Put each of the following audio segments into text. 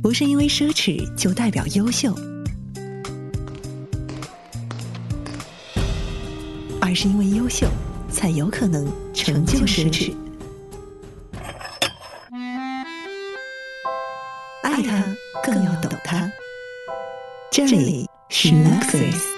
不是因为奢侈就代表优秀，而是因为优秀才有可能成就奢侈。爱他更要懂他。这里是 Luxury。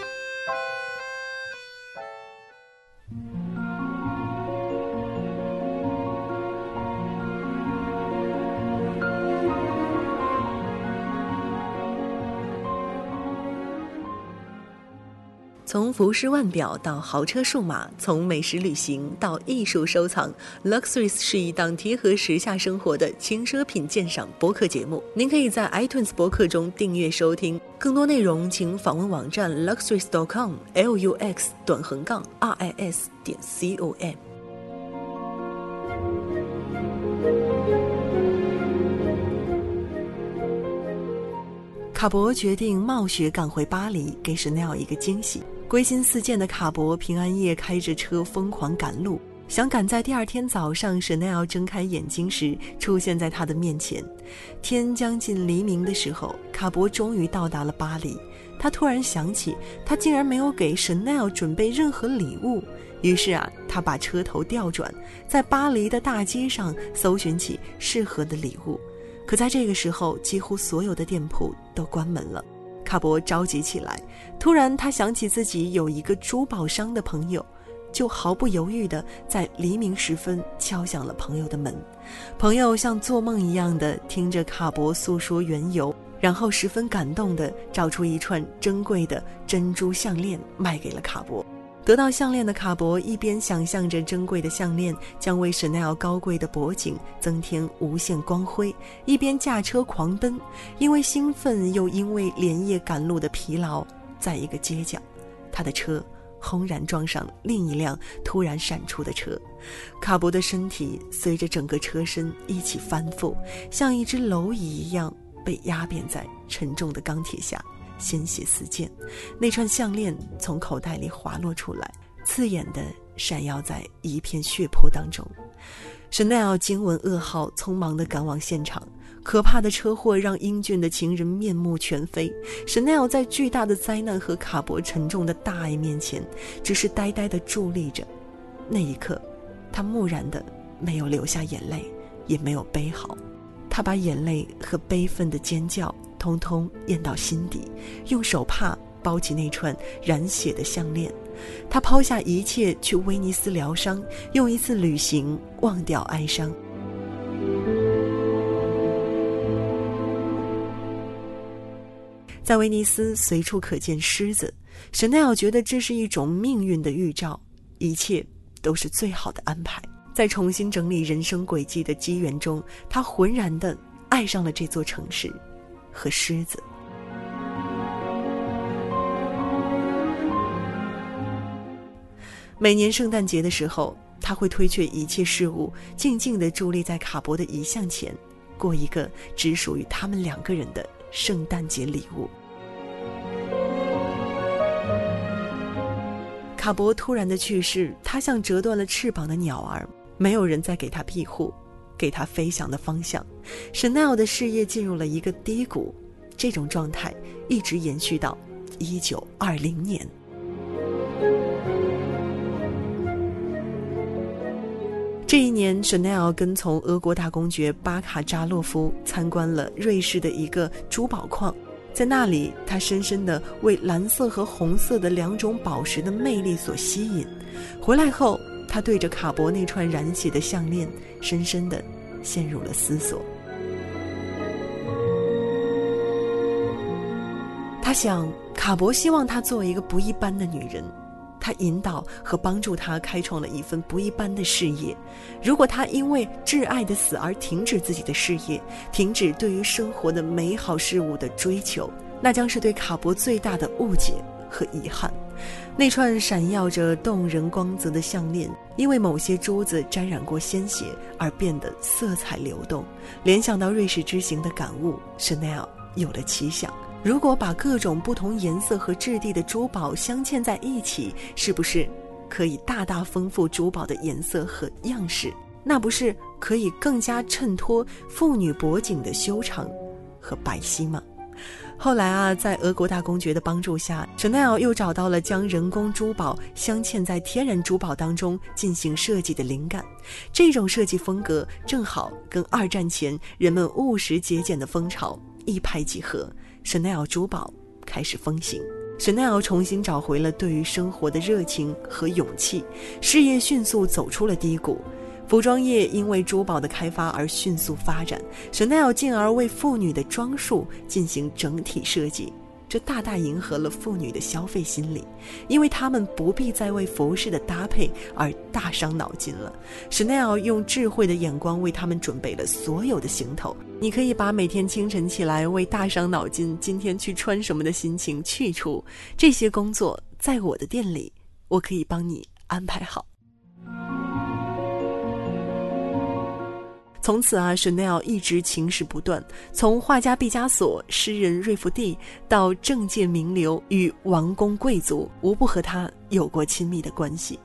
从服饰腕表到豪车数码，从美食旅行到艺术收藏，Luxuries 是一档贴合时下生活的轻奢品鉴赏播客节目。您可以在 iTunes 播客中订阅收听，更多内容请访问网站 luxuries.com，l u x 短横杠 r i s 点 c o m。卡博决定冒雪赶回巴黎，给 Chanel 一个惊喜。归心似箭的卡博平安夜开着车疯狂赶路，想赶在第二天早上沈 h 睁开眼睛时出现在他的面前。天将近黎明的时候，卡博终于到达了巴黎。他突然想起，他竟然没有给沈 h 准备任何礼物。于是啊，他把车头调转，在巴黎的大街上搜寻起适合的礼物。可在这个时候，几乎所有的店铺都关门了。卡伯着急起来，突然他想起自己有一个珠宝商的朋友，就毫不犹豫地在黎明时分敲响了朋友的门。朋友像做梦一样的听着卡伯诉说缘由，然后十分感动地找出一串珍贵的珍珠项链卖给了卡伯。得到项链的卡博一边想象着珍贵的项链将为 Chanel 高贵的脖颈增添无限光辉，一边驾车狂奔。因为兴奋又因为连夜赶路的疲劳，在一个街角，他的车轰然撞上另一辆突然闪出的车，卡博的身体随着整个车身一起翻覆，像一只蝼蚁一样被压扁在沉重的钢铁下。鲜血四溅，那串项链从口袋里滑落出来，刺眼的闪耀在一片血泊当中。Chanel 惊闻噩耗，匆忙地赶往现场。可怕的车祸让英俊的情人面目全非。Chanel 在巨大的灾难和卡博沉重的大爱面前，只是呆呆地伫立着。那一刻，他木然的没有流下眼泪，也没有悲嚎。他把眼泪和悲愤的尖叫。通通咽到心底，用手帕包起那串染血的项链。他抛下一切去威尼斯疗伤，用一次旅行忘掉哀伤。在威尼斯随处可见狮子，神奈奥觉得这是一种命运的预兆，一切都是最好的安排。在重新整理人生轨迹的机缘中，他浑然的爱上了这座城市。和狮子。每年圣诞节的时候，他会推却一切事物，静静地伫立在卡博的遗像前，过一个只属于他们两个人的圣诞节礼物。卡博突然的去世，他像折断了翅膀的鸟儿，没有人再给他庇护。给他飞翔的方向，Chanel 的事业进入了一个低谷，这种状态一直延续到一九二零年。这一年，Chanel 跟从俄国大公爵巴卡扎洛夫参观了瑞士的一个珠宝矿，在那里，他深深的为蓝色和红色的两种宝石的魅力所吸引。回来后。他对着卡博那串染血的项链，深深的陷入了思索。他想，卡博希望他做一个不一般的女人，他引导和帮助他开创了一份不一般的事业。如果他因为挚爱的死而停止自己的事业，停止对于生活的美好事物的追求，那将是对卡博最大的误解和遗憾。那串闪耀着动人光泽的项链，因为某些珠子沾染过鲜血而变得色彩流动。联想到瑞士之行的感悟，Chanel 有了奇想：如果把各种不同颜色和质地的珠宝镶嵌在一起，是不是可以大大丰富珠宝的颜色和样式？那不是可以更加衬托妇女脖颈的修长和白皙吗？后来啊，在俄国大公爵的帮助下，Chanel 又找到了将人工珠宝镶嵌在天然珠宝当中进行设计的灵感。这种设计风格正好跟二战前人们务实节俭的风潮一拍即合，Chanel 珠宝开始风行。Chanel 重新找回了对于生活的热情和勇气，事业迅速走出了低谷。服装业因为珠宝的开发而迅速发展，Chanel 进而为妇女的装束进行整体设计，这大大迎合了妇女的消费心理，因为她们不必再为服饰的搭配而大伤脑筋了。Chanel 用智慧的眼光为她们准备了所有的行头，你可以把每天清晨起来为大伤脑筋今天去穿什么的心情去除，这些工作在我的店里，我可以帮你安排好。从此啊，Chanel 一直情史不断，从画家毕加索、诗人瑞弗蒂到政界名流与王公贵族，无不和他有过亲密的关系。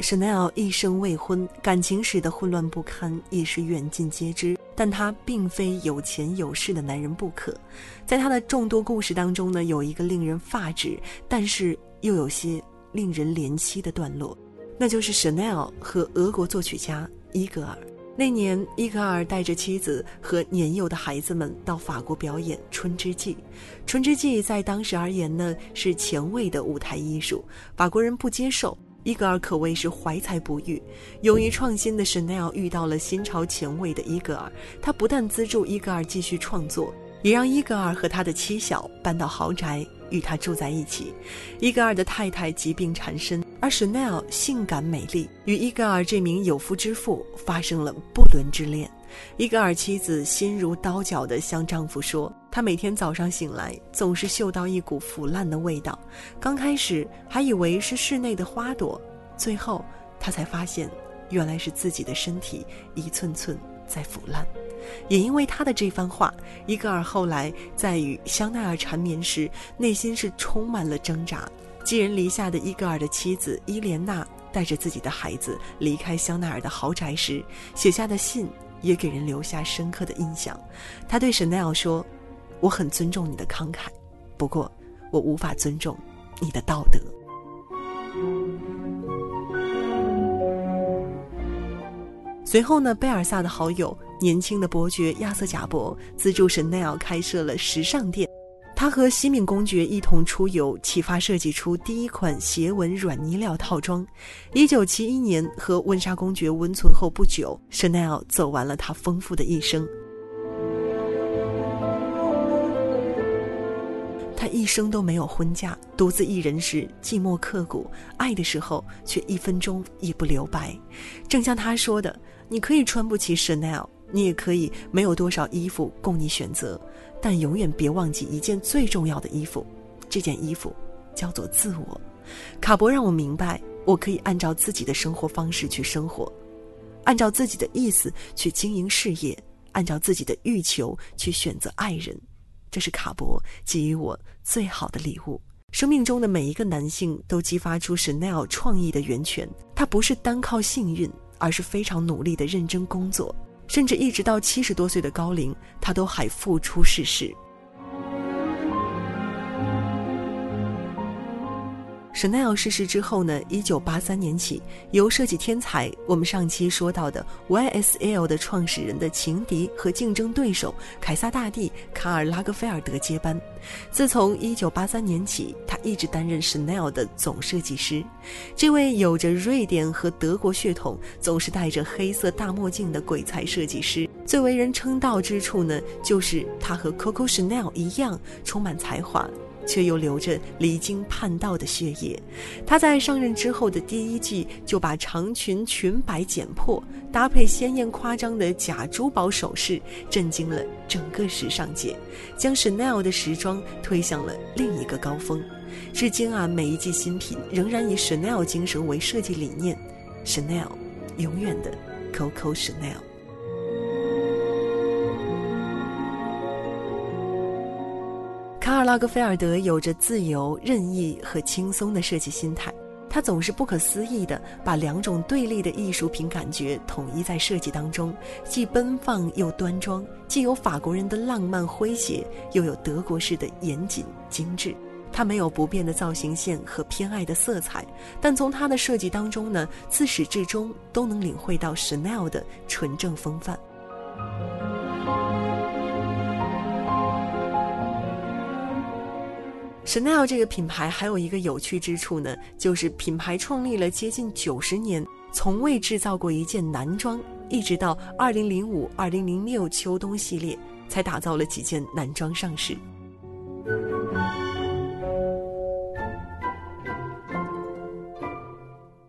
Chanel 一生未婚，感情史的混乱不堪也是远近皆知。但他并非有钱有势的男人不可，在他的众多故事当中呢，有一个令人发指，但是又有些。令人怜惜的段落，那就是 Chanel 和俄国作曲家伊格尔。那年，伊格尔带着妻子和年幼的孩子们到法国表演《春之祭》。《春之祭》在当时而言呢，是前卫的舞台艺术，法国人不接受。伊格尔可谓是怀才不遇，勇于创新的 Chanel 遇到了新潮前卫的伊格尔，他不但资助伊格尔继续创作，也让伊格尔和他的妻小搬到豪宅。与他住在一起，伊格尔的太太疾病缠身，而 Chanel 性感美丽，与伊格尔这名有夫之妇发生了不伦之恋。伊格尔妻子心如刀绞地向丈夫说：“她每天早上醒来，总是嗅到一股腐烂的味道。刚开始还以为是室内的花朵，最后她才发现，原来是自己的身体一寸寸在腐烂。”也因为他的这番话，伊格尔后来在与香奈儿缠绵时，内心是充满了挣扎。寄人篱下的伊格尔的妻子伊莲娜带着自己的孩子离开香奈儿的豪宅时，写下的信也给人留下深刻的印象。他对沈奈尔说：“我很尊重你的慷慨，不过我无法尊重你的道德。”随后呢，贝尔萨的好友年轻的伯爵亚瑟贾伯资助 Chanel 开设了时尚店。他和西敏公爵一同出游，启发设计出第一款斜纹软呢料套装。一九七一年和温莎公爵温存后不久，Chanel 走完了他丰富的一生。他一生都没有婚嫁，独自一人时寂寞刻骨，爱的时候却一分钟也不留白。正像他说的。你可以穿不起 Chanel，你也可以没有多少衣服供你选择，但永远别忘记一件最重要的衣服，这件衣服叫做自我。卡博让我明白，我可以按照自己的生活方式去生活，按照自己的意思去经营事业，按照自己的欲求去选择爱人。这是卡博给予我最好的礼物。生命中的每一个男性都激发出 Chanel 创意的源泉，他不是单靠幸运。而是非常努力的认真工作，甚至一直到七十多岁的高龄，他都还付出世事。Chanel 逝世之后呢？一九八三年起，由设计天才我们上期说到的 YSL 的创始人的情敌和竞争对手凯撒大帝卡尔拉格菲尔德接班。自从一九八三年起，他一直担任 Chanel 的总设计师。这位有着瑞典和德国血统、总是戴着黑色大墨镜的鬼才设计师，最为人称道之处呢，就是他和 Coco Chanel 一样充满才华。却又流着离经叛道的血液。他在上任之后的第一季就把长裙裙摆剪破，搭配鲜艳夸张的假珠宝首饰，震惊了整个时尚界，将 Chanel 的时装推向了另一个高峰。至今啊，每一季新品仍然以 Chanel 精神为设计理念，Chanel，永远的 Coco Chanel。尔拉格菲尔德有着自由、任意和轻松的设计心态。他总是不可思议地把两种对立的艺术品感觉统一在设计当中，既奔放又端庄，既有法国人的浪漫诙谐，又有德国式的严谨精致。他没有不变的造型线和偏爱的色彩，但从他的设计当中呢，自始至终都能领会到 Chanel 的纯正风范。Chanel 这个品牌还有一个有趣之处呢，就是品牌创立了接近九十年，从未制造过一件男装，一直到二零零五、二零零六秋冬系列才打造了几件男装上市。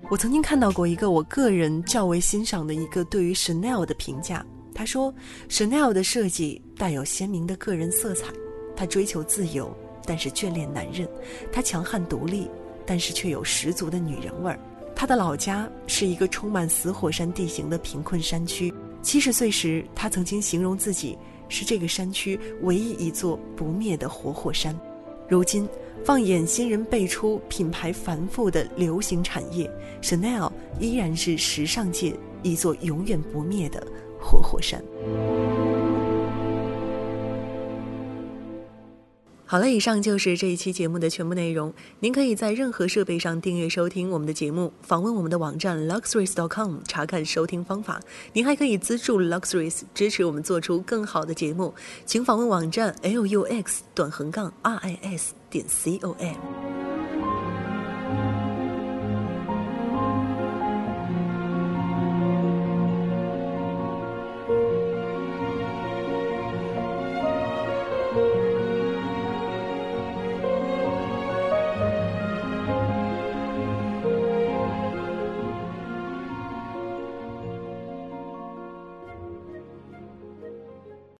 我曾经看到过一个我个人较为欣赏的一个对于 Chanel 的评价，他说：“Chanel 的设计带有鲜明的个人色彩，他追求自由，但是眷恋男人；他强悍独立，但是却有十足的女人味儿。他的老家是一个充满死火山地形的贫困山区。七十岁时，他曾经形容自己是这个山区唯一一座不灭的活火山。如今。”放眼新人辈出、品牌繁复的流行产业，Chanel 依然是时尚界一座永远不灭的活火山。好了，以上就是这一期节目的全部内容。您可以在任何设备上订阅收听我们的节目，访问我们的网站 luxuries.com 查看收听方法。您还可以资助 Luxuries，支持我们做出更好的节目，请访问网站 lux 短横杠 ris 点 com。